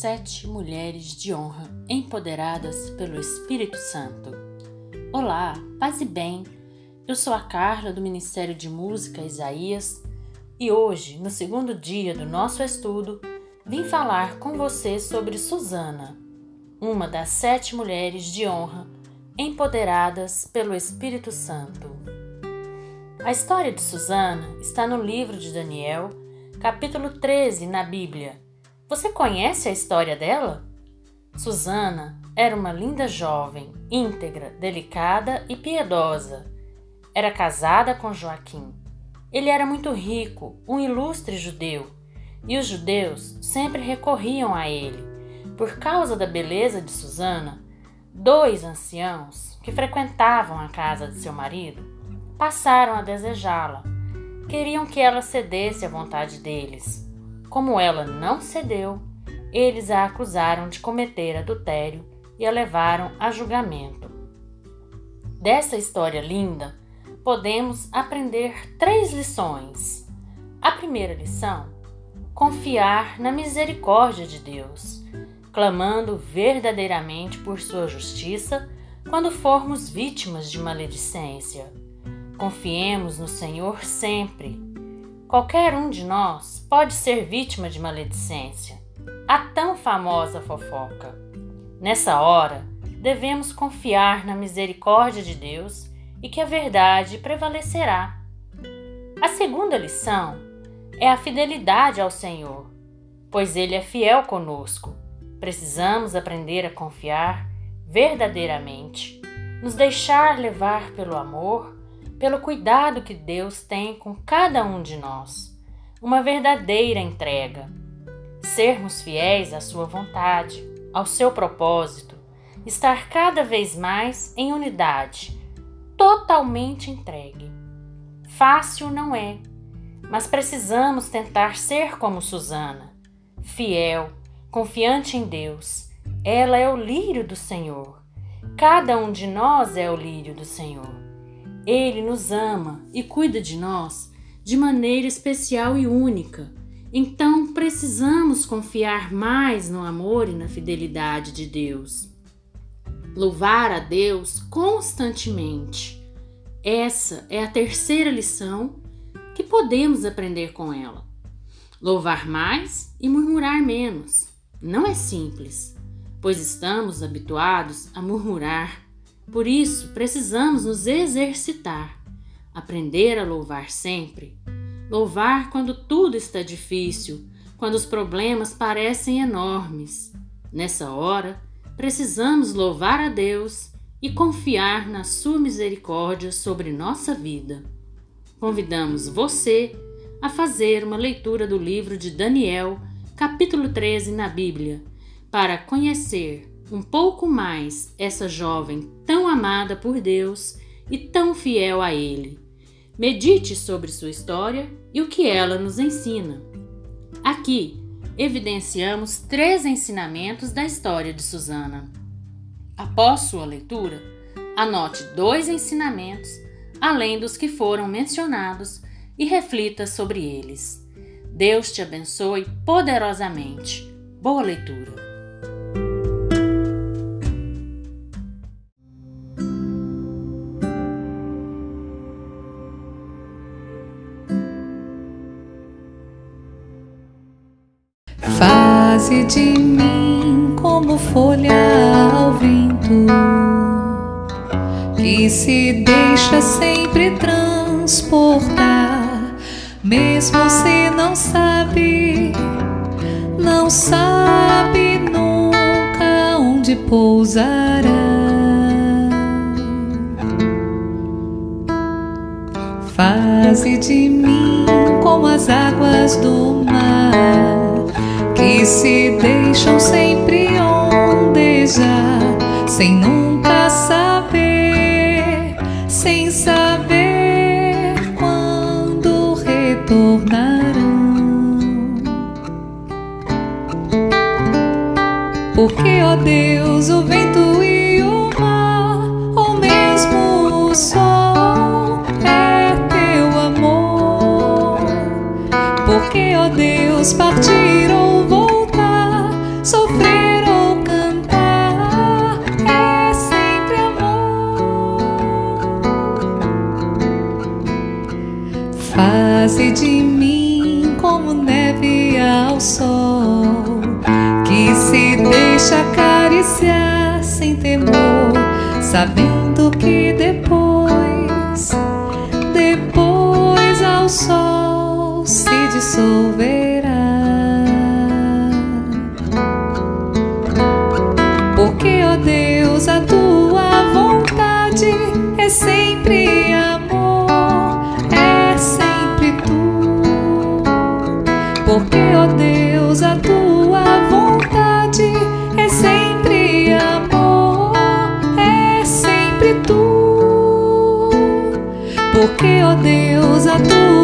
Sete mulheres de honra empoderadas pelo Espírito Santo. Olá, paz e bem. Eu sou a Carla do Ministério de Música Isaías e hoje, no segundo dia do nosso estudo, vim falar com você sobre Susana, uma das sete mulheres de honra empoderadas pelo Espírito Santo. A história de Susana está no livro de Daniel, capítulo 13 na Bíblia você conhece a história dela? Susana era uma linda jovem, íntegra, delicada e piedosa. Era casada com Joaquim. Ele era muito rico, um ilustre judeu, e os judeus sempre recorriam a ele. Por causa da beleza de Susana, dois anciãos que frequentavam a casa de seu marido passaram a desejá-la. Queriam que ela cedesse à vontade deles como ela não cedeu, eles a acusaram de cometer adultério e a levaram a julgamento. Dessa história linda, podemos aprender três lições. A primeira lição: confiar na misericórdia de Deus, clamando verdadeiramente por sua justiça quando formos vítimas de maledicência. Confiemos no Senhor sempre Qualquer um de nós pode ser vítima de maledicência, a tão famosa fofoca. Nessa hora, devemos confiar na misericórdia de Deus e que a verdade prevalecerá. A segunda lição é a fidelidade ao Senhor, pois Ele é fiel conosco. Precisamos aprender a confiar verdadeiramente, nos deixar levar pelo amor pelo cuidado que Deus tem com cada um de nós, uma verdadeira entrega. Sermos fiéis à Sua vontade, ao seu propósito, estar cada vez mais em unidade, totalmente entregue. Fácil não é, mas precisamos tentar ser como Susana, fiel, confiante em Deus. Ela é o lírio do Senhor. Cada um de nós é o lírio do Senhor. Ele nos ama e cuida de nós de maneira especial e única. Então precisamos confiar mais no amor e na fidelidade de Deus. Louvar a Deus constantemente. Essa é a terceira lição que podemos aprender com ela. Louvar mais e murmurar menos. Não é simples, pois estamos habituados a murmurar por isso, precisamos nos exercitar, aprender a louvar sempre. Louvar quando tudo está difícil, quando os problemas parecem enormes. Nessa hora, precisamos louvar a Deus e confiar na Sua misericórdia sobre nossa vida. Convidamos você a fazer uma leitura do livro de Daniel, capítulo 13 na Bíblia, para conhecer um pouco mais essa jovem tão amada por Deus e tão fiel a Ele. Medite sobre sua história e o que ela nos ensina. Aqui evidenciamos três ensinamentos da história de Susana. Após sua leitura, anote dois ensinamentos, além dos que foram mencionados, e reflita sobre eles. Deus te abençoe poderosamente. Boa leitura! Faze de mim como folha ao vento, que se deixa sempre transportar, mesmo se não sabe, não sabe nunca onde pousará. Faze de mim como as águas do mar que se deixam sempre ondejar, sem nunca saber, sem saber quando retornarão. Porque, ó Deus, o vento e o mar, ou mesmo o sol, é teu amor. Porque, ó Deus, partiram sofrer ou cantar, é sempre amor. Faze de mim como neve ao sol, que se deixa acariciar sem temor, sabendo que depois, depois ao sol se dissolve. Deus, a tua vontade é sempre amor, é sempre tu. Porque, ó Deus, a tua vontade é sempre amor, é sempre tu. Porque, ó Deus, a tua